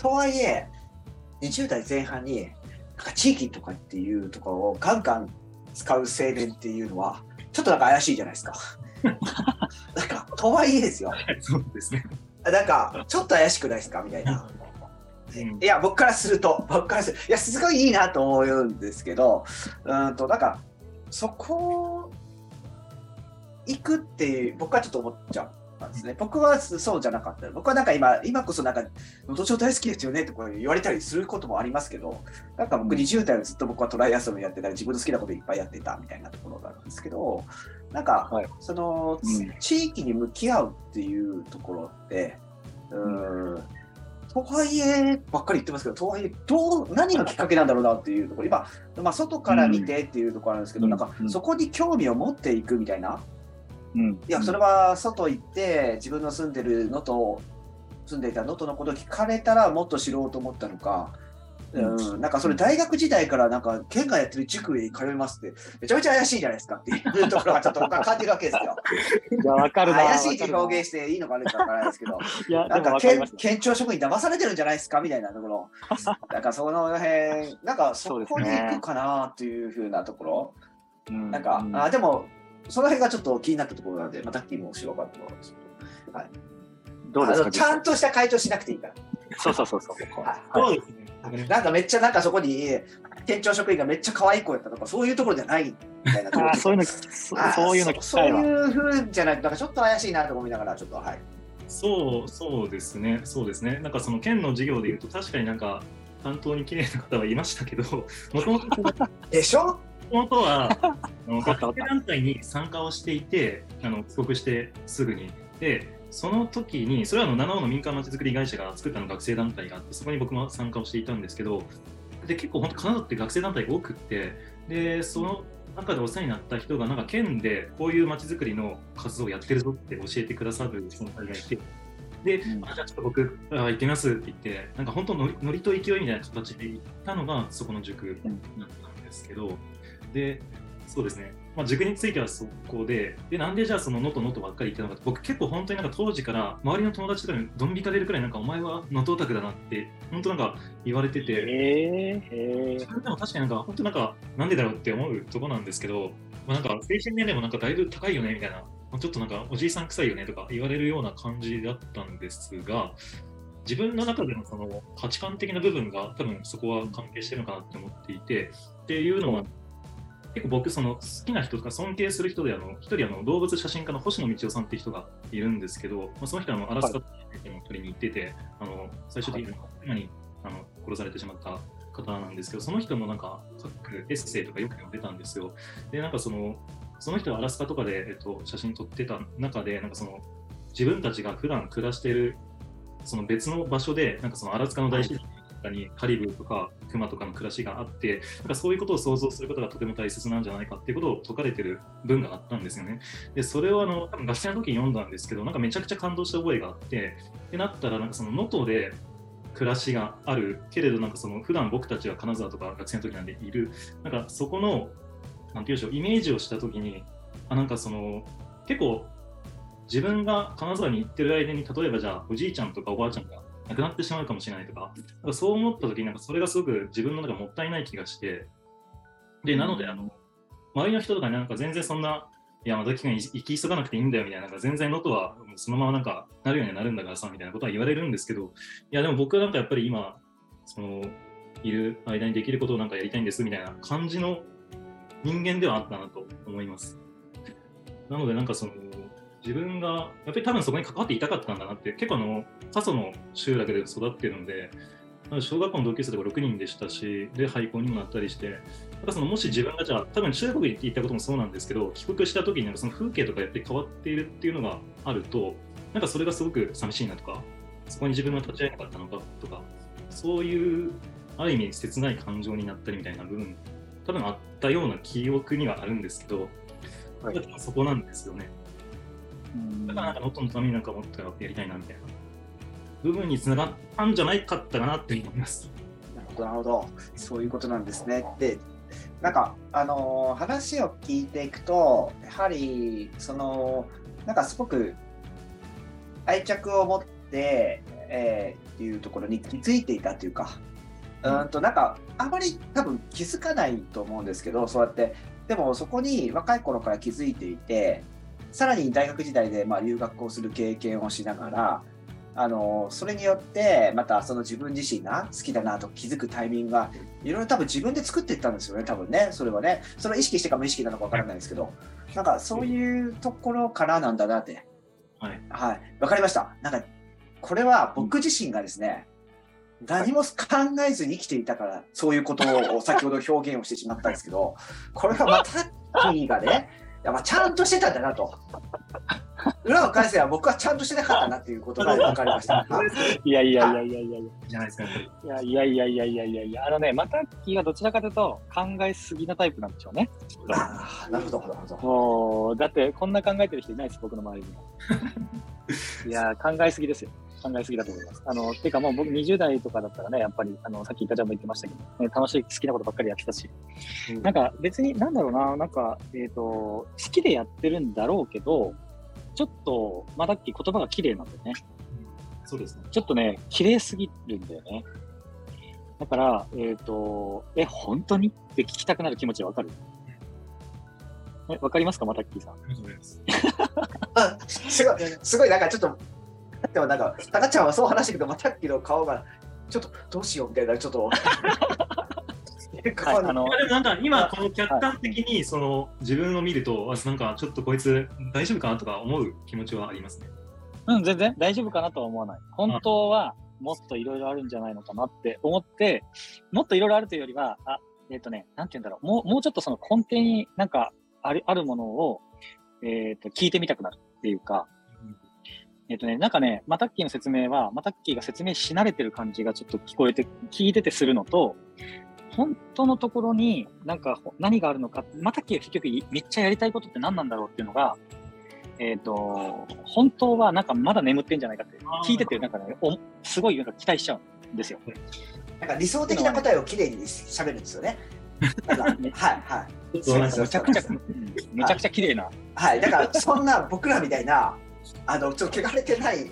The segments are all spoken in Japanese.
とはいえ、20代前半に、なんか地域とかっていうところをガンガン使う青年っていうのは、ちょっとなんか怪しいじゃないですか。なんか、とはいえですよ。そうですね。なんか、ちょっと怪しくないですかみたいな。いや、僕からすると、僕からするいや、すごいいいなと思うんですけど、うんと、なんか、そこ、行くっていう、僕はちょっと思っちゃったんですね。僕はそうじゃなかった。僕はなんか今、今こそなんか、能登町大好きですよねとか言われたりすることもありますけど、なんか僕20代はずっと僕はトライアスロンやってたり、自分の好きなこといっぱいやってたみたいなところがあるんですけど、なんか、はい、その、うん、地域に向き合うっていうところって、うんとはいえばっかり言ってますけど、とはいえ、どう、何がきっかけなんだろうなっていうところ、今、まあ、外から見てっていうところなんですけど、うん、なんか、そこに興味を持っていくみたいな、うん、いや、それは外行って、自分の住んでるのと、住んでいた能登のことを聞かれたら、もっと知ろうと思ったのか、うん、なんかそれ大学時代からなんか県がやってる塾に通いますってめちゃめちゃ怪しいじゃないですかっていうところがちょっと感じるわけですよ。いやわかるな怪しいって表現していいのか悪いかわからないですけど。いやなんか県県庁職員騙されてるんじゃないですかみたいなところなんかその辺なんかそこに行くかなっていうふうなところ、ね、なんか、うん、あでもその辺がちょっと気になったところなんでまたキーもしようかと思います。はい、どうですか？ちゃんとした回答しなくていいから。そうそうそうそう。はい、そうですね。なんかめっちゃなんかそこに県庁職員がめっちゃ可愛い子やったとかそういうところじゃないみたいなあそういうのそういうのそういうふうじゃないなんかちょっと怪しいなと思いながらちょっとはい。そうそうですね。そうですね。なんかその県の授業でいうと確かになんか担当に綺麗な方はいましたけどもともとでしょ？もと学生団体に参加をしていてあの帰国してすぐに。でその時に、それはあの七尾の民間まちづくり会社が作ったの学生団体があって、そこに僕も参加をしていたんですけど、で結構本当、金沢って学生団体が多くって、でその中でお世話になった人が、なんか県でこういうまちづくりの活動をやってるぞって教えてくださる存在がいて、で、うん、あじゃあちょっと僕、あ行ってみますって言って、なんか本当ノリと勢いみたいな形で行ったのがそこの塾だったんですけど、で、そうですね。まあ、塾についてはそこで、で、なんでじゃあその能登能登ばっかり言ってなかった、僕結構本当になんか当時から周りの友達とかにドン引かれるくらいなんかお前は能登オタクだなって、本当なんか言われてて、えー、それでも確かになんか本当なんかなんでだろうって思うとこなんですけど、まあ、なんか精神年齢もなんかだいぶ高いよねみたいな、まあ、ちょっとなんかおじいさん臭いよねとか言われるような感じだったんですが、自分の中でのその価値観的な部分が多分そこは関係してるのかなって思っていて、っていうのは結構僕その好きな人とか尊敬する人であの一人あの動物写真家の星野道夫さんっていう人がいるんですけど、まあ、その人はあのアラスカに取りに行ってて、あの最終的に今にあの殺されてしまった方なんですけどその人もなんか書くエッセイとかよく読んでたんですよ。でなんかそのその人はアラスカとかで、えっと、写真撮ってた中でなんかその自分たちが普段暮らしているその別の場所でなんかそのアラスカの大自然にカリブーとかクマとかの暮らしがあってなんかそういうことを想像することがとても大切なんじゃないかっていうことを説かれてる文があったんですよね。でそれをあの多分学生の時に読んだんですけどなんかめちゃくちゃ感動した覚えがあってってなったらなんかその能登で暮らしがあるけれどなんかその普段僕たちは金沢とか学生の時なんでいるなんかそこのなんていうんでしょうイメージをした時にあなんかその結構自分が金沢に行ってる間に例えばじゃあおじいちゃんとかおばあちゃんがなくなってしまうかもしれないとか、かそう思った時になんかそれがすごく自分の中もったいない気がして、で、なので、あの、周りの人とかになんか全然そんな、いや、まだ期間行き急がなくていいんだよみたいな、なんか全然能登はそのままなんかなるようになるんだからさ、みたいなことは言われるんですけど、いや、でも僕はなんかやっぱり今、その、いる間にできることをなんかやりたいんですみたいな感じの人間ではあったなと思います。なので、なんかその、自分がやっぱり多分そこに関わっていたかったんだなって結構あの過疎の集落で育っているので小学校の同級生とか6人でしたしで廃校にもなったりしてなんかそのもし自分がじゃあ多分中国に行ったこともそうなんですけど帰国した時にその風景とかやって変わっているっていうのがあるとなんかそれがすごく寂しいなとかそこに自分が立ち会えなかったのかとかそういうある意味切ない感情になったりみたいな部分多分あったような記憶にはあるんですけど、はい、そこなんですよね。だからなんかノットのためになんかもっとやりたいなみたいな部分につながったんじゃないかったかなって思います。なるほど、なるほど。そういうことなんですね。で、なんか、あのー、話を聞いていくと、やはり、その、なんかすごく愛着を持って、えー、いうところに気づいていたというか、うんとなんかあまり多分気づかないと思うんですけどそうやってでもそこに若い頃から気づいていてさらに大学時代でまあ留学をする経験をしながらあのそれによってまたその自分自身が好きだなと気づくタイミングがいろいろ多分自分で作っていったんですよね多分ねそれはね。それを意識してか無意識なのかわからないですけど。なんかそういうところからなんだなって。はい。はい。わかりました。なんかこれは僕自身がですね、何も考えずに生きていたから、そういうことを先ほど表現をしてしまったんですけど、これはまた ッキーがね、やっぱちゃんとしてたんだなと。裏を返せば僕はちゃんとしてなかったなっていうことが分かりました。は いいやいやいやいやいやいや。じゃないですか。いやいやいやいやいやいやいや、あのね、マタッキーがどちらかというと考えすぎなタイプなんでしょうね。あーなるほど、なるほど。だってこんな考えてる人いないです、僕の周りにも。いや、考えすぎですよ。考えすぎだと思います。あの、てかもう僕20代とかだったらね、やっぱり、あの、さっきイカちゃんも言ってましたけど、ね、楽しい、好きなことばっかりやってたし、うんなんか別に、なんだろうな、なんか、えっ、と、好きでやってるんだろうけど、ちょっと、マタッキー言葉が綺麗なんだよね。そうですね。ちょっとね、綺麗すぎるんだよね。だから、えっ、と、え、本当に？って聞きたくなる気持ちわかるえ、わかりますか、マタッキーさん？ありがとうございます。あすごい、すごい、なんかちょっと、でもなんか、タカちゃんはそう話したけど、またっきの顔が、ちょっとどうしようみたいな、ちょっと。はい、あのなんか今この客観的にその自分を見ると、あなんかちょっとこいつ大丈夫かなとか思う気持ちはありますね。うん、全然大丈夫かなとは思わない。本当はもっといろいろあるんじゃないのかなって思って、もっといろいろあるというよりは、あ、えっ、とね、なんて言うんだろう。もう、もうちょっとその根底になんかある、あるものを、えっ、と、聞いてみたくなるっていうか、えっ、とね、なんかね、マタッキーの説明は、マタッキーが説明し慣れてる感じがちょっと聞こえて、聞いててするのと、本当のところになんかほ何があるのか、マタッキーが結局いめっちゃやりたいことって何なんだろうっていうのが、えっ、と、本当はなんかまだ眠ってんじゃないかって聞いてて、なんかね、おすごいなんか期待しちゃうんですよ。なんか理想的な答えをきれいに喋るんですよね。はいはい。めちゃくちゃ、うんめちゃくちゃ綺麗な。はい、だからそんな僕らみたいな、あのちょっと汚れてないっ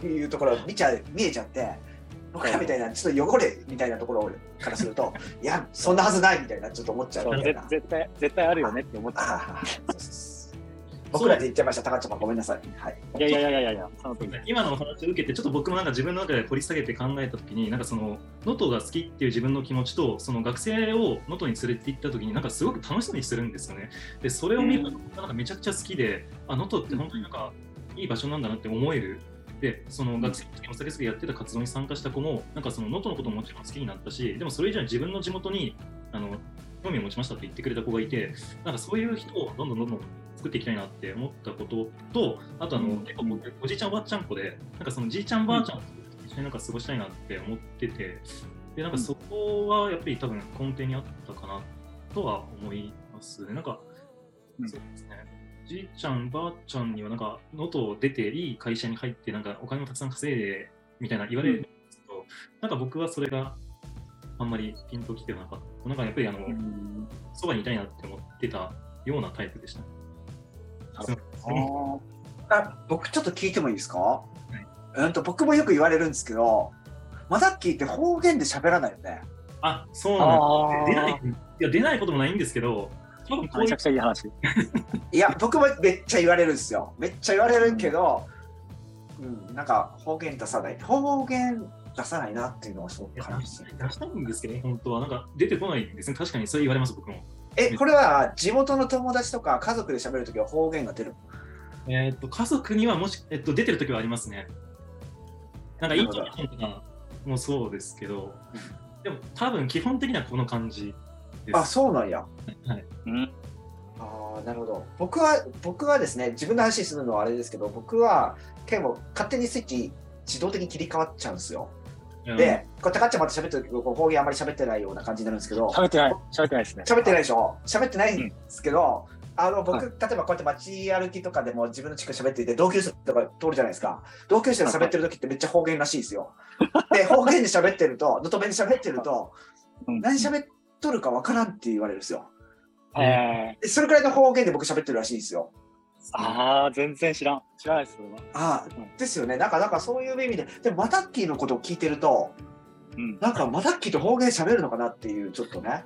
ていうところ見ちゃう見えちゃって、僕らみたいなちょっと汚れみたいなところからすると、いや、そんなはずないみたいな、ちょっと思っちゃうみたいぜな。絶対、絶対あるよねって思っちゃう僕らで言っちゃいました、高ちゃんごめんなさい。はい。う。いやいやいやいやいや、今のお話を受けて、ちょっと僕もなんか自分の中で掘り下げて考えたときに、なんかその、能登が好きっていう自分の気持ちと、その学生を能登に連れて行ったときに、なんかすごく楽しそうにしてるんですよね。で、それを見ると、なんかめちゃくちゃ好きで、あ、能登って本当になんかいい場所なんだなって思える。で、その学生の時にお酒好きでやってた活動に参加した子も、なんかその能登のことももちろん好きになったし、でもそれ以上に自分の地元に、あの、興味を持ちましたって言ってくれた子がいて、なんかそういう人をどんどんどんどん作っていきたいなって思ったことと、あとあの、うん結構僕、おじいちゃんおばあちゃん子で、なんかそのじいちゃんばあちゃんと一緒になんか過ごしたいなって思ってて、で、なんかそこはやっぱり多分根底にあったかなとは思いますね。なんか、うんそうですね。じいちゃんばあちゃんにはなんか、能登出ていい会社に入って、なんかお金もたくさん稼いでみたいな言われるんですけど、なんか僕はそれがあんまりピンときてなかった。なんかやっぱりあの、うんそばにいたいなって思ってたようなタイプでした。あすいませんあ僕ちょっと聞いてもいいですか、うんと僕もよく言われるんですけど、マザッキーって方言で喋らないよね。あ、そうなんあです。出ないーいや出ないこともないんですけど、多分めちゃくちゃいい話。いや、僕もめっちゃ言われるんですよ。めっちゃ言われるけど、うん、なんか方言出さない。方言出さないなっていうのはすごくいや悲しい。出したいんですけどね、本当は。なんか出てこないんですね。確かにそう言われます、僕も。え、これは地元の友達とか家族で喋るときは方言が出るえーっと、家族にはもし、えっと、出てるときはありますね。なんか、イントネーションとかもそうですけど、でも多分基本的にはこの感じです。あ、そうなんや。はい。うん。ああ、なるほど。僕は、僕はですね、自分の話するのはあれですけど、僕は結構勝手にスイッチ自動的に切り替わっちゃうんですよ。で、こう高っちゃんまた喋ってる時こう方言あんまり喋ってないような感じになるんですけど、喋ってない。喋ってないですね。喋ってないでしょ？喋ってないんですけど、あの僕、はい例えばこうやって街歩きとかでも自分の地区喋っていて、同級生とか通るじゃないですか。同級生で喋ってる時ってめっちゃ方言らしいですよ。で、方言で喋ってると、のと弁で喋ってると、うん何喋っとるかわからんって言われるんですよ。それくらいの方言で僕喋ってるらしいんですよ。ああ、全然知らん。知らないです、それは。あですよね。なんか、なんかそういう意味で、でもマタッキーのことを聞いてると、うん。なんかマタッキーと方言喋るのかなっていう、ちょっとね。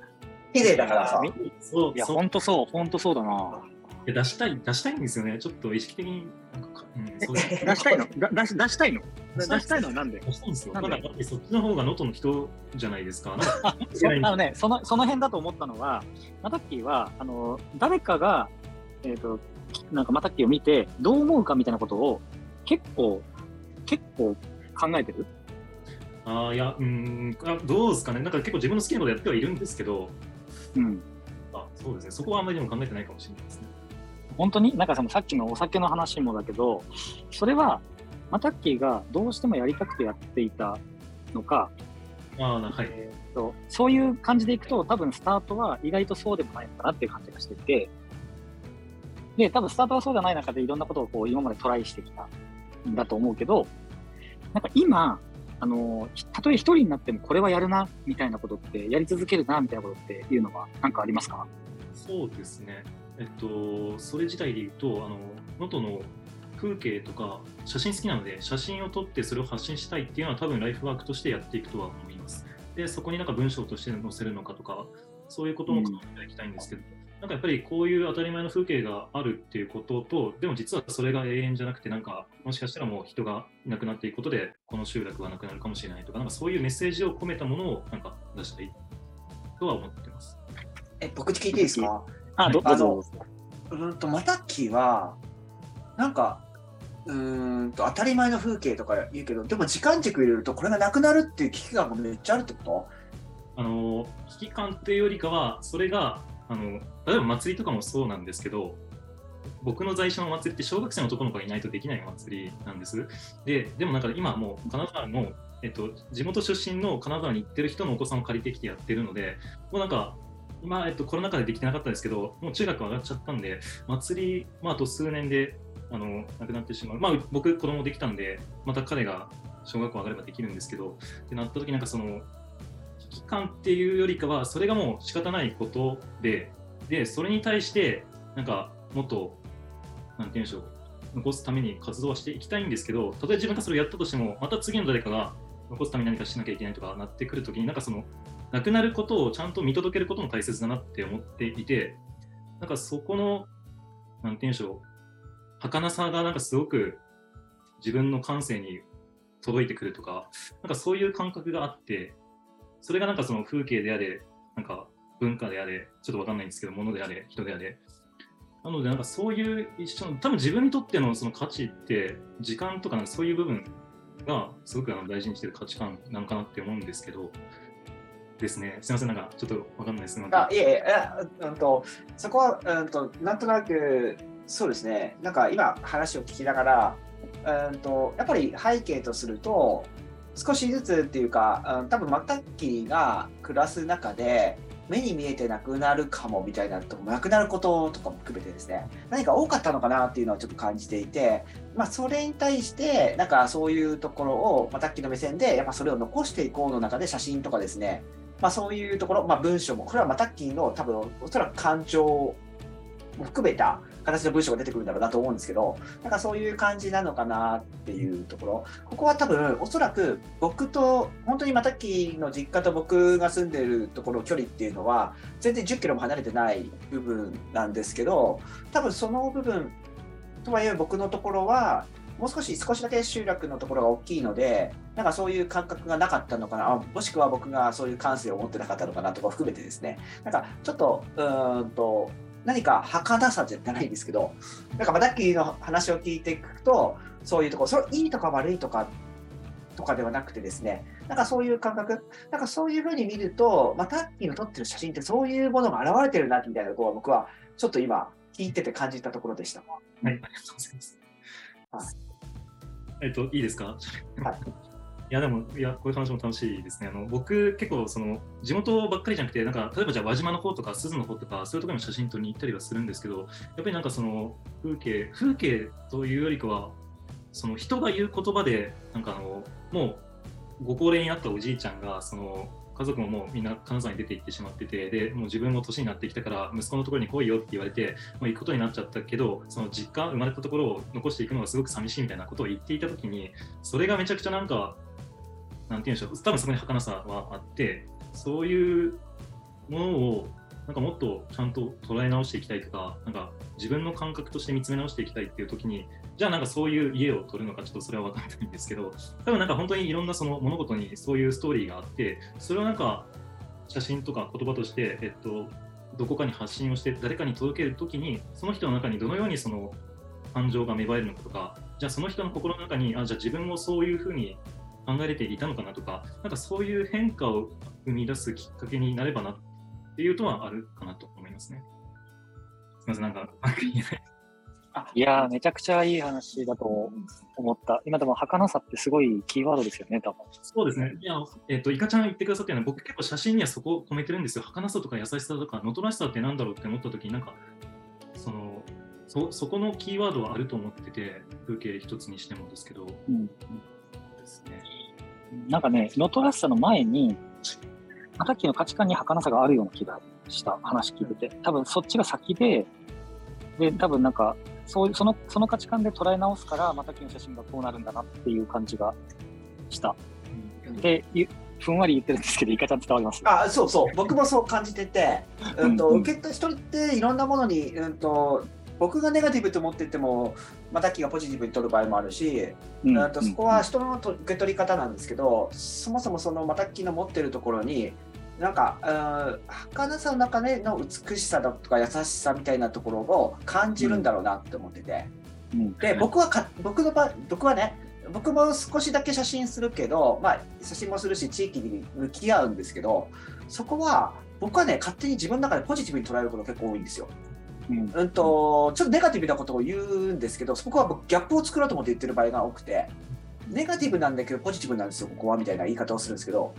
綺麗だからさ。いや、そうそうほんとそう、ほんとそうだな。いや出したい、出したいんですよね。ちょっと意識的に、なんかか、うん、そうです出したいの？だ出し出したいの？出したいの？はなんで？出したいんですよ。なんで？ただ、そっちの方が能登の人じゃないですか。か あのね、そのその辺だと思ったのは、マタッキーは、あの誰かが、えっ、と、なんかマタッキーを見て、どう思うかみたいなことを、結構、結構考えてる？あーいや、うーんあ、どうですかね？なんか結構自分の好きなことやってはいるんですけど、うん。あそうですね。そこはあんまりでも考えてないかもしれないですね。本当に？なんかそのさっきのお酒の話もだけど、それは、マタッキーがどうしてもやりたくてやっていたのか、あはい。えーとそういう感じでいくと、多分スタートは意外とそうでもないのかなっていう感じがしてて、で、多分スタートはそうじゃない中でいろんなことをこう今までトライしてきたんだと思うけど、なんか今、あの、たとえ一人になってもこれはやるな、みたいなことって、やり続けるな、みたいなことっていうのは何かありますか？そうですね。えっと、それ自体で言うと、あの、能登の風景とか写真好きなので、写真を撮ってそれを発信したいっていうのは多分ライフワークとしてやっていくとは思います。で、そこになんか文章として載せるのかとか、そういうことも考えていきたいんですけど、なんかやっぱりこういう当たり前の風景があるっていうことと、でも実はそれが永遠じゃなくて、なんかもしかしたらもう人がいなくなっていくことで、この集落はなくなるかもしれないとか、なんかそういうメッセージを込めたものをなんか出したいとは思ってます。え、僕聞いていいですか？あ、どあのどうぞ。どうんと、マタッキーは、なんか、うーんと、当たり前の風景とか言うけど、でも時間軸入れると、これがなくなるっていう危機感がめっちゃあるってこあの危機感っていうよりかは、それがあの例えば祭りとかもそうなんですけど、僕の在所の祭りって小学生の男の子がいないとできない祭りなんです。で、でもなんか今もう金沢の、えっと、地元出身の金沢に行ってる人のお子さんを借りてきてやってるので、もうなんか、今、えっと、コロナ禍でできてなかったんですけど、もう中学上がっちゃったんで、祭り、まあ、と数年であのなくなってしまう。まあ、僕、子供できたんで、また彼が小学校上がればできるんですけど、ってなった時なんかその、危機感っていうよりかは、それがもう仕方ないことで、で、それに対して、なんか、もっと、なんて言うんでしょう、残すために活動はしていきたいんですけど、たとえ自分がそれをやったとしても、また次の誰かが残すために何かしなきゃいけないとかなってくるときに、なんかその、なくなることをちゃんと見届けることも大切だなって思っていて、なんかそこの、なんて言うんでしょう、儚さがなんかすごく自分の感性に届いてくるとか、なんかそういう感覚があって、それがなんかその風景であれ、なんか文化であれ、ちょっとわかんないんですけど、物であれ、人であれ。なので、なんかそういう一緒の、多分自分にとってのその価値って、時間とかそういう部分がすごくあの大事にしてる価値観なのかなって思うんですけど、ですね。すみません、なんかちょっとわかんないです。あ、いえいえ、うんと、そこは、うんと、なんとなく、そうですね、なんか今話を聞きながら、うんと、やっぱり背景とすると、少しずつっていうか、うん、多分マタッキーが暮らす中で、目に見えてなくなるかもみたいなとこなくなることとかも含めてですね。何か多かったのかなっていうのはちょっと感じていて、まあ、それに対してなんかそういうところをマタッキーの目線でやっぱそれを残していこうの中で写真とかですね、まあ、そういうところ、まあ、文章もこれはマタッキーの多分おそらく感情も含めた形の文章が出てくるんだろうなと思うんですけど、なんかそういう感じなのかなっていうところ、ここは多分おそらく僕と、本当にまたきの実家と僕が住んでるところ距離っていうのは、全然10キロも離れてない部分なんですけど、多分その部分とはいえ僕のところは、もう少し少しだけ集落のところが大きいので、なんかそういう感覚がなかったのかな、もしくは僕がそういう感性を持ってなかったのかなとか含めてですね、なんかちょっと、うーんと、何か儚さじゃないんですけど、なんかマダッキーの話を聞いていくと、そういうところ、それいいとか悪いとか、とかではなくてですね、なんかそういう感覚、なんかそういうふうに見ると、マダッキーの撮ってる写真ってそういうものが現れてるな、みたいなところは僕はちょっと今聞いてて感じたところでした。はい、ありがとうございます。はい、えっと、いいですか？はい。いやでもいやこういう話も楽しいですね。あの僕結構その地元ばっかりじゃなくてなんか例えばじゃあ輪島の方とか鈴の方とかそういうところに写真撮りに行ったりはするんですけどやっぱりなんかその風景風景というよりかはその人が言う言葉でなんかあのもうご高齢になったおじいちゃんがその家族ももうみんな金沢に出て行ってしまっててでもう自分も年になってきたから息子のところに来いよって言われてもう行くことになっちゃったけどその実家生まれたところを残していくのがすごく寂しいみたいなことを言っていた時にそれがめちゃくちゃなんかなんて言うんでしょう多分そこに儚さはあってそういうものをなんかもっとちゃんと捉え直していきたいとか、なんか自分の感覚として見つめ直していきたいっていう時に、じゃあなんかそういう家を取るのかちょっとそれは分かんないんですけど、多分なんか本当にいろんなその物事にそういうストーリーがあって、それをなんか写真とか言葉として、えっと、どこかに発信をして誰かに届けるときに、その人の中にどのようにその感情が芽生えるのかとか、じゃあその人の心の中に、あじゃあ自分もそういうふうに考えれていたのかなとか、なんかそういう変化を生み出すきっかけになればなっていうとはあるかなと思いますね。すみません、なんか、い。いやめちゃくちゃいい話だと思った。今でも、儚さってすごいキーワードですよね、多分。そうですね。いや、えっ、ー、と、いかちゃん言ってくださったような、僕結構写真にはそこを込めてるんですよ。儚さとか優しさとか、能登らしさってなんだろうって思った時に、なんか、その、そそこのキーワードはあると思ってて、風景一つにしてもですけど。うん、ですね。なんかね、能登らしさの前に、さっきの価値観に儚さがあるような気がした。話聞いてて、多分そっちが先で、で、多分なんか、そうそのその価値観で捉え直すから、またきの写真がこうなるんだなっていう感じがした。うん、で、ふんわり言ってるんですけど、いかちゃん伝わります？あそうそう、僕もそう感じてて、うん。と、受けた人っていろんなものに、うんと、僕がネガティブと思ってても、またきがポジティブに取る場合もあるし、うん、とそこは人の受け取り方なんですけど、そもそもそのまたきの持ってるところに、なんか、儚さの中での美しさだとか優しさみたいなところを感じるんだろうなって思ってて、うん、で僕はか僕の場僕はね僕も少しだけ写真するけど、まあ、写真もするし地域に向き合うんですけどそこは僕はね勝手に自分の中でポジティブに捉えることが結構多いんですよ。うん、うんとちょっとネガティブなことを言うんですけどそこはギャップを作ろうと思って言ってる場合が多くてネガティブなんだけどポジティブなんですよ、ここはみたいな言い方をするんですけど、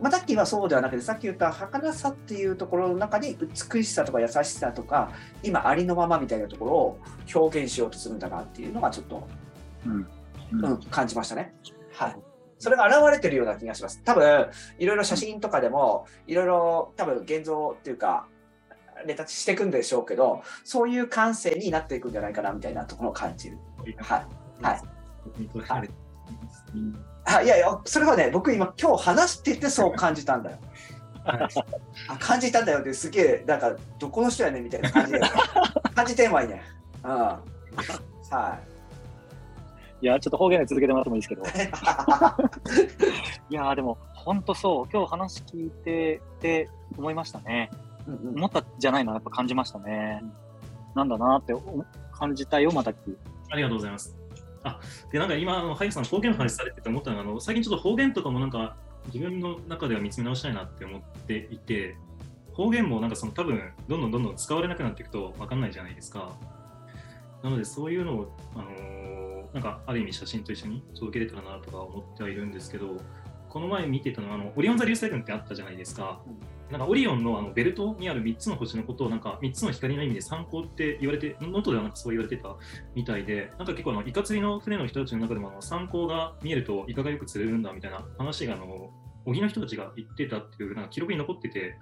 まあ、さっきはそうではなくて、さっき言った儚さっていうところの中に美しさとか優しさとか、今ありのままみたいなところを表現しようとするんだなっていうのがちょっと、うんうん、感じましたね。はい。それが現れてるような気がします。多分、いろいろ写真とかでも、いろいろ多分現像っていうか、レタッチしていくんでしょうけど、そういう感性になっていくんじゃないかなみたいなところを感じる。はい。はい。はいあいやいや、それはね、僕今、今日話しててそう感じたんだよ。あ感じたんだよってすげえ、なんか、どこの人やねんみたいな感じで、感じてんわいね。うん。はい。いや、ちょっと方言で続けてもらってもいいですけど。いや、でも、本当そう、今日話聞いてて思いましたね。うんうん、思ったじゃないの、やっぱ感じましたね。なんだなって感じたよ、またき。ありがとうございます。あでなんか今、あのハイさん、方言の話されてて思ったのがあの、最近ちょっと方言とかもなんか自分の中では見つめ直したいなって思っていて、方言もなんかその多分どんどんどんどん使われなくなっていくと分かんないじゃないですか。なのでそういうのを、あのー、なんかある意味写真と一緒に届けれたらなとか思ってはいるんですけど、この前見てたのはあのオリオン座流星群ってあったじゃないですか。なんかオリオンのあのベルトにある3つの星のことをなんか3つの光の意味で参考って言われて、能登ではなんかそう言われてたみたいで、なんか結構あのイカ釣りの船の人たちの中でもあの参考が見えるとイカがよく釣れるんだみたいな話があの荻の人たちが言ってたっていうなんか記録に残ってて、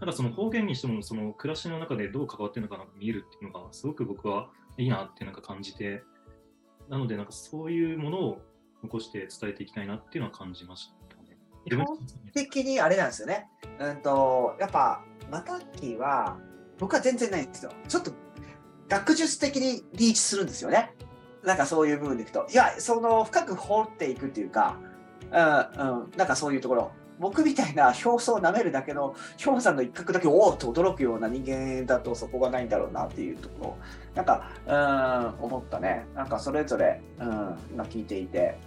なんかその方言にしてもその暮らしの中でどう関わってるのかな見えるっていうのがすごく僕はいいなってなんか感じて、なのでなんかそういうものを残して伝えていきたいなっていうのは感じました。基本的にあれなんですよね。うんと、やっぱ、マタッキーは、僕は全然ないんですよ。ちょっと、学術的にリーチするんですよね。なんかそういう部分でいくと。いや、その、深く掘っていくっていうか、うん、うん、なんかそういうところ。僕みたいな表層を舐めるだけの氷山の一角だけおおと驚くような人間だとそこがないんだろうなっていうところなんかうん思ったねなんかそれぞれ、うん、今聞いていて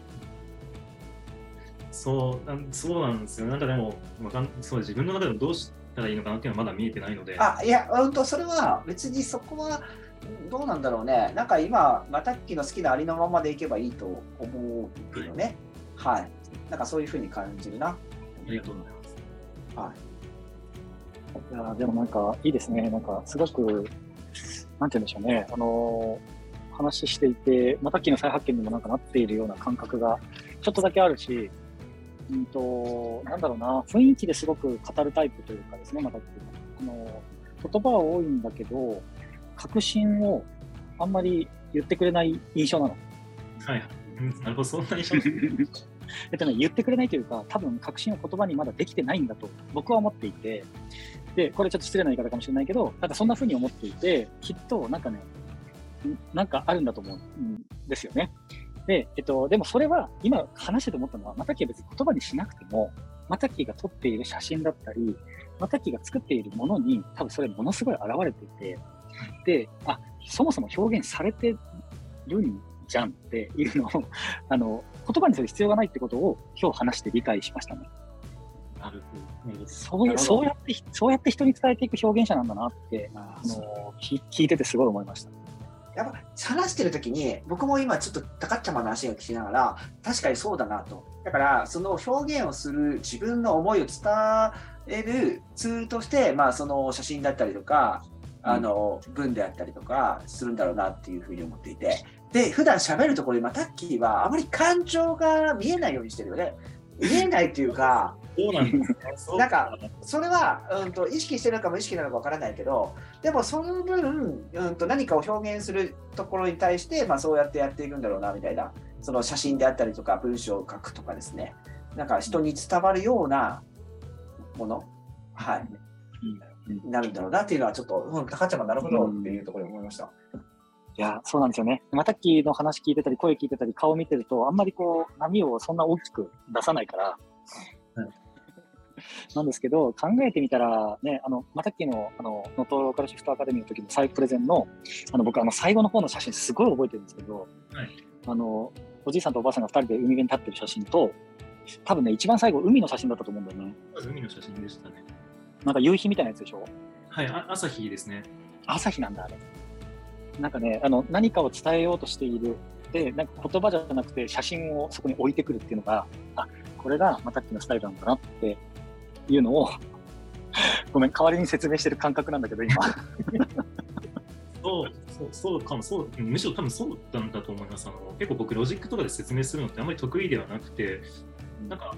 そうなんそうなんですよ。なんかでも、わかんそう自分の中でもどうしたらいいのかなっていうのはまだ見えてないので。あいや、うんと、それは別にそこはどうなんだろうね。なんか今、またっきの好きなありのままでいけばいいと思うけどね。はい、はい。なんかそういうふうに感じるな。ありがとうございます。はい。いやでもなんかいいですね。なんかすごく、なんて言うんでしょうね。あの話していて、またっきの再発見にもなんかなっているような感覚がちょっとだけあるし、うんと、なんだろうな、雰囲気ですごく語るタイプというかですね、またあの言葉は多いんだけど、確信をあんまり言ってくれない印象なの。はい。なるほど、そんな印象 えっとね、言ってくれないというか、多分確信を言葉にまだできてないんだと僕は思っていて、で、これちょっと失礼な言い方かもしれないけど、なんかそんな風に思っていて、きっとなんかね、なんかあるんだと思うんですよね。で、えっと、でもそれは今話してて思ったのは、またきは別に言葉にしなくても、またきが撮っている写真だったり、またきが作っているものに多分それものすごい現れていて、で、あ、そもそも表現されてるんじゃんっていうのを、あの、言葉にする必要がないってことを今日話して理解しましたね。なるほど。そういうそうやって、そうやって人に伝えていく表現者なんだなって、あの聞いててすごい思いました。やっぱ話してる時に僕も今ちょっと高っちゃまの話を聞きながら確かにそうだなと。だからその表現をする自分の思いを伝えるツールとして、まあ、その写真だったりとかあの文であったりとかするんだろうなっていうふうに思っていて。で普段喋るところで、まあ、タッキーはあまり感情が見えないようにしてるよね。見えないっていうかそうなんですなんかそれは、うんと、意識してるのかも意識なのかわからないけどでもその分、うんと、何かを表現するところに対して、まあ、そうやってやっていくんだろうなみたいな。その写真であったりとか文章を書くとかですね。なんか人に伝わるようなもの、はい、なるんだろうなっていうのはちょっと、うん、高ちゃんなるほどっていうところに思いました。いや、そうなんですよね。またっきの話聞いてたり、声聞いてたり、顔見てると、あんまりこう、波をそんな大きく出さないから、なんですけど、考えてみたら、ね、あの、またっきの、あの、能登ローカルシフトアカデミーの時の再プレゼンの、あの、僕、あの、最後の方の写真すごい覚えてるんですけど、はい、あの、おじいさんとおばあさんが2人で海辺に立ってる写真と、多分ね、一番最後、海の写真だったと思うんだよね。海の写真でしたね。なんか夕日みたいなやつでしょ？はい、朝日ですね。朝日なんだ、あれ。なんかね、あの、何かを伝えようとしている。で、なんか言葉じゃなくて写真をそこに置いてくるっていうのが、あ、これがまたっきのスタイルなんだなっていうのを ごめん、代わりに説明してる感覚なんだけど、今。そうそうそうかもそうむしろ多分そうなんだと思います。あの結構僕ロジックとかで説明するのってあんまり得意ではなくてなんか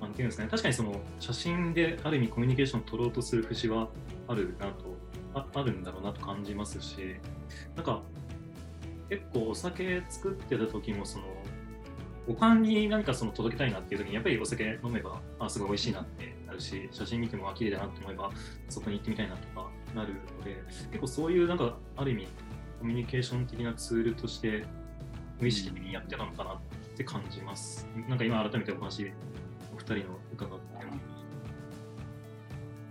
なんていうんですかね。確かにその写真である意味コミュニケーションを取ろうとする節はあるなとああるんだろうなと感じますしなんか結構お酒作ってた時もその五感に何かその届けたいなっていう時にやっぱりお酒飲めばあすごい美味しいなってなるし写真見てもあ綺麗だなって思えばそこに行ってみたいなとかなるので結構そういうなんかある意味コミュニケーション的なツールとして無意識的にやってたのかなって感じます。なんか今改めてお話お二人の伺って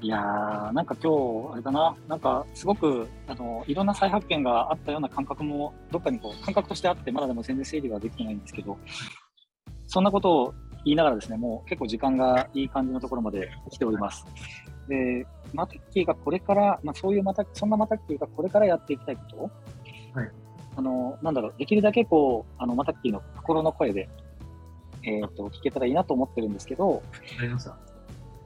いやー、なんか今日、あれだな、なんかすごく、あの、いろんな再発見があったような感覚も、どっかにこう、感覚としてあって、まだでも全然整理はできてないんですけど、そんなことを言いながらですね、もう結構時間がいい感じのところまで来ております。で、マタッキーがこれから、まあ、そういうマタそんなマタッキーがこれからやっていきたいこと、はい、あの、なんだろう、できるだけこう、あの、マタッキーの心の声で、えっ、と、聞けたらいいなと思ってるんですけど、ありました。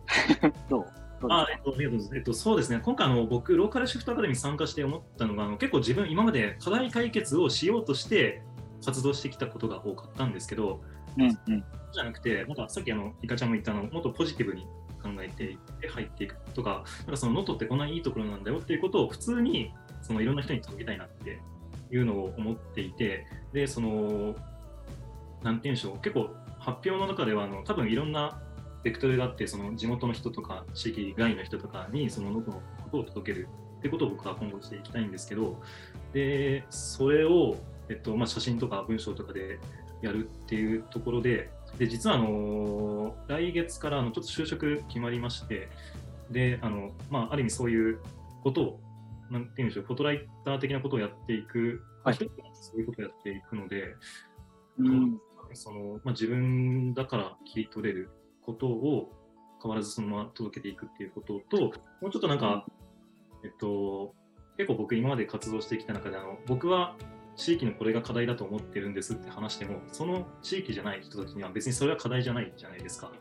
どう？あえっと、えっと、そうですね、今回あの、僕、ローカルシフトアカデミーに参加して思ったのが、あの結構自分、今まで課題解決をしようとして活動してきたことが多かったんですけど、うんうん、じゃなくて、なんかさっきあの、いかちゃんも言ったの、もっとポジティブに考えて入っていくとか、なんかその能登ってこんないいところなんだよっていうことを普通にそのいろんな人に届けたいなっていうのを思っていて、で、その、なんていうんでしょう、結構発表の中ではあの多分いろんなベクトルがあってその地元の人とか地域外の人とかにその能登のことを届けるってことを僕は今後していきたいんですけどでそれを、えっとまあ、写真とか文章とかでやるっていうところでで実はあの来月からあのちょっと就職決まりましてであの、まあ、ある意味そういうことをなんていうんでしょうフォトライター的なことをやっていく、はい、そういうことをやっていくので、うん、そのまあ、自分だから切り取れることを変わらずそのまま届けていくっていうことと、もうちょっとなんか、えっと、結構僕今まで活動してきた中であの、僕は地域のこれが課題だと思ってるんですって話しても、その地域じゃない人たちには別にそれは課題じゃないじゃないですか。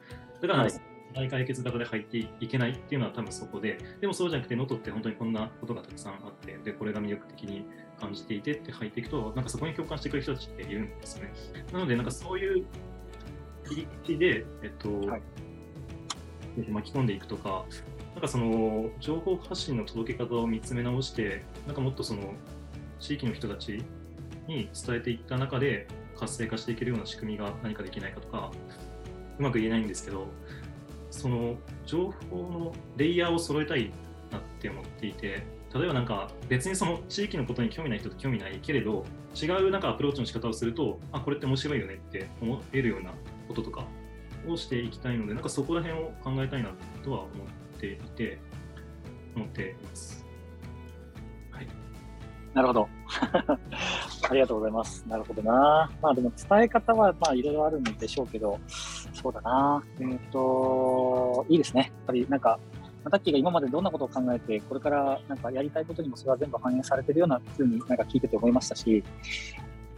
だから、はい解決型で入っていけないっていうのは多分そこで、でもそうじゃなくて、能登って本当にこんなことがたくさんあって、で、これが魅力的に感じていてって入っていくと、なんかそこに共感してくれる人たちっているんですね。なので、なんかそういう切り口で、えっと、はい、巻き込んでいくとか、なんかその情報発信の届け方を見つめ直して、なんかもっとその地域の人たちに伝えていった中で活性化していけるような仕組みが何かできないかとか、うまく言えないんですけど、その情報のレイヤーを揃えたいなって思っていて、例えばなんか別にその地域のことに興味ない人と興味ないけれど、違うなんかアプローチの仕方をすると、あ、これって面白いよねって思えるようなこととかをしていきたいので、なんかそこら辺を考えたいなとは思っていて、思っています。はい。なるほど。ありがとうございます。なるほどな。まあでも伝え方はまあいろいろあるんでしょうけど、そうだな。えっ、ー、と、いいですね。やっぱりなんか、タッキーが今までどんなことを考えて、これからなんかやりたいことにもそれは全部反映されてるようなふうになんか聞いてて思いましたし、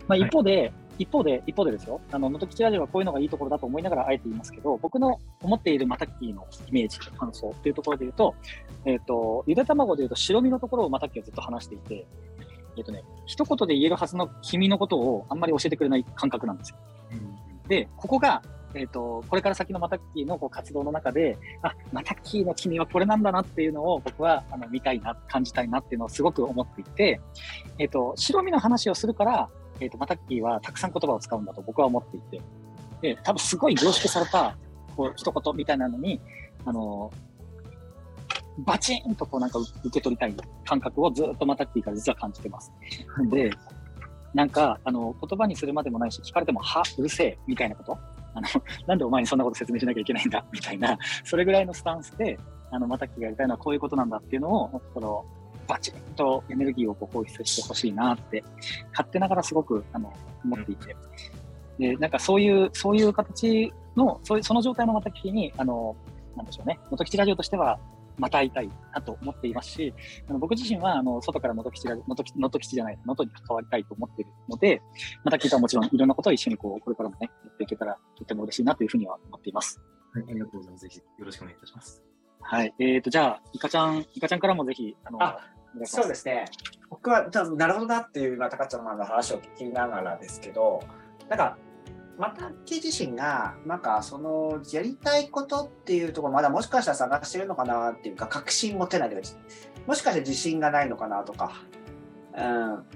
まあ、一方で、はい一方で、一方でですよ、あの、元吉ラジオはこういうのがいいところだと思いながらあえて言いますけど、僕の思っているマタッキーのイメージ、感想っていうところで言うと、えっ、ー、と、ゆで卵で言うと白身のところをマタッキーはずっと話していて、えっ、ー、とね、一言で言えるはずの君のことをあんまり教えてくれない感覚なんですよ。うん、で、ここが、えっ、ー、と、これから先のマタッキーのこう活動の中で、あ、マタッキーの君はこれなんだなっていうのを僕はあの見たいな、感じたいなっていうのをすごく思っていて、えっ、と、白身の話をするから、えっ、ー、と、マタッキーはたくさん言葉を使うんだと僕は思っていて、で、多分すごい凝縮された、こう、一言みたいなのに、あの、バチンとこうなんか受け取りたい感覚をずっとマタッキーから実は感じてます。で、なんか、あの、言葉にするまでもないし、聞かれても、は、うるせえ、みたいなこと？あの、なんでお前にそんなこと説明しなきゃいけないんだ、みたいな、それぐらいのスタンスで、あの、マタッキーがやりたいのはこういうことなんだっていうのを、この、バチッとエネルギーをこう放出してほしいなって、勝手ながらすごくあの思っていて、で、なんかそういう、そういう形の、そういうその状態のまたきに、あの、なんでしょうね、元吉ラジオとしては、また会いたいなと思っていますし、あの僕自身はあの外から能登吉能登能登吉じゃない、能登に関わりたいと思っているので、また聞いたらもちろんいろんなことを一緒にこうこれからもね、やっていけたらとても嬉しいなというふうには思っています。はい、ありがとうございます。ぜひよろしくお願いいたします。はい。えっ、ー、と、じゃあ、いかちゃん、いかちゃんからもぜひ、あの、あそうですね。僕は、なるほどなっていう、まあ、高ちゃんの話を聞きながらですけど、なんか、また自身が、なんか、その、やりたいことっていうところ、まだもしかしたら探してるのかなっていうか、確信持てない、もしかして自信がないのかなとか、うん、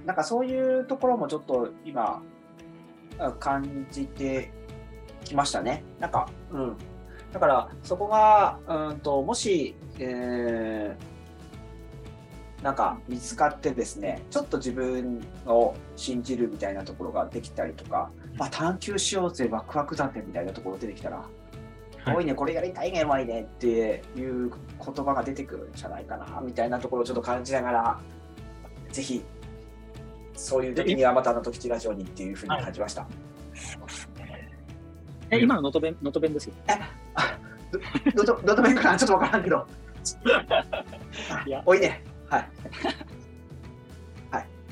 なんかそういうところもちょっと今、感じてきましたね。なんか、うん。だからそこがうんともし、えー、なんか見つかってですねちょっと自分を信じるみたいなところができたりとか、まあ、探求しようぜワクワクだねみたいなところ出てきたらはい、おいね、これやりたいね、おいねっていう言葉が出てくるんじゃないかなみたいなところをちょっと感じながら、ぜひ、そういう時にはまたあの時チラジオにっていうふうに感じました。え、今の能登弁、能登弁ですよ。え、ど、ど、ど、ど弁かな？ちょっとわからんけど。いや、おいね。はい。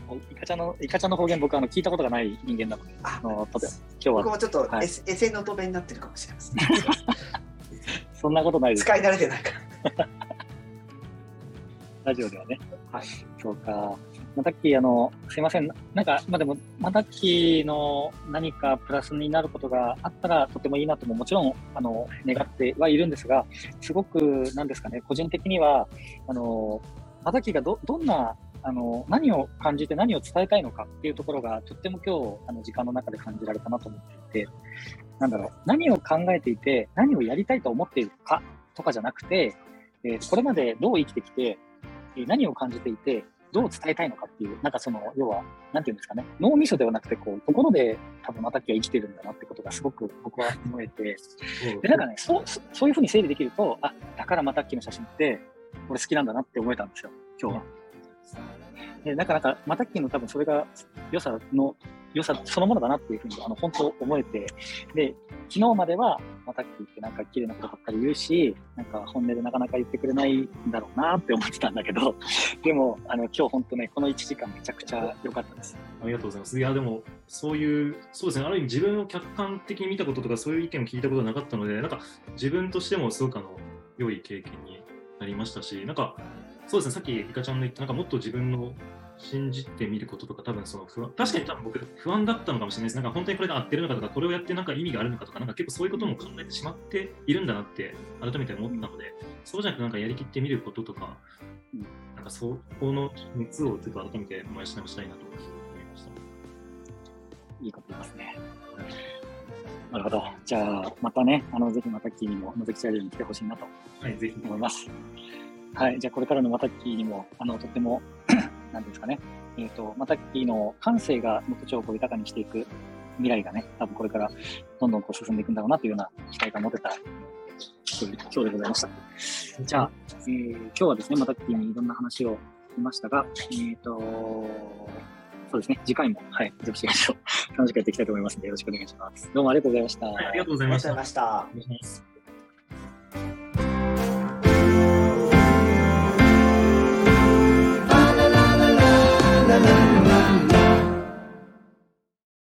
はい。イカちゃんの、イカちゃんの方言、僕、あの、聞いたことがない人間なので、あの、今日は。僕もちょっと、はい、エセ能登弁になってるかもしれません。そんなことないです。使い慣れてないから。ラジオではね。はい。そうか。またっき、あの、すいません。なんか、まあでも、またっきの何かプラスになることがあったらとてもいいなとももちろん、あの、願ってはいるんですが、すごく、なんですかね、個人的には、あの、またっきがど、どんな、あの、何を感じて何を伝えたいのかっていうところが、とっても今日、あの、時間の中で感じられたなと思っていて、なんだろう、何を考えていて、何をやりたいと思っているかとかじゃなくて、えー、これまでどう生きてきて、何を感じていて、どう伝えたいのかっていう、なんかその、要は、なんていうんですかね、脳みそではなくて、こう、心で多分またきは生きてるんだなってことがすごく僕は思えて、で、なんかね、そう、そういうふうに整理できると、あ、だからまたきの写真って、俺好きなんだなって思えたんですよ、今日は。で、なかなか、またきの多分それが良さの良さそのものだなっていうふうにあの本当思えて、で、昨日までは、また聞いてなんか綺麗なことばっかり言うし、なんか本音でなかなか言ってくれないんだろうなって思ってたんだけど、でも、あの今日本当ね、この1時間めちゃくちゃ良かったです。ありがとうございます。いや、でも、そういう、そうですね、ある意味自分を客観的に見たこととか、そういう意見を聞いたことはなかったので、なんか自分としてもすごくあの良い経験になりましたし、なんか、そうですね、さっきいかちゃんの言った、なんかもっと自分の信じてみることとか、多分その不安、確かに多分僕、不安だったのかもしれないです。なんか本当にこれが合ってるのかとか、これをやってなんか意味があるのかとか、なんか結構そういうことも考えてしまっているんだなって改めて思ったので、そうじゃなくてなんかやりきってみることとか、なんかそこの熱をちょっと改めて燃やし直したいなと思いました。いいこと言いますね。なるほど。じゃあ、またね、あのぜひまたキーにも、のぞきチャレンジに来てほしいなと思います。はい、じゃあこれからのまたキーにも、あのとっても なんですかね、えっ、ー、と、またきの感性がもっと超を豊かにしていく未来がね、多分これからどんどんこう進んでいくんだろうなというような期待が持てた今日でございました。じゃあ、えー、今日はですね、またきにいろんな話をしましたが、えっ、ー、と、そうですね、次回も、はい、続きし楽しくやっていきたいと思いますので、よろしくお願いします。どうもありがとうございました。はい、ありがとうございました。ありがとうございました。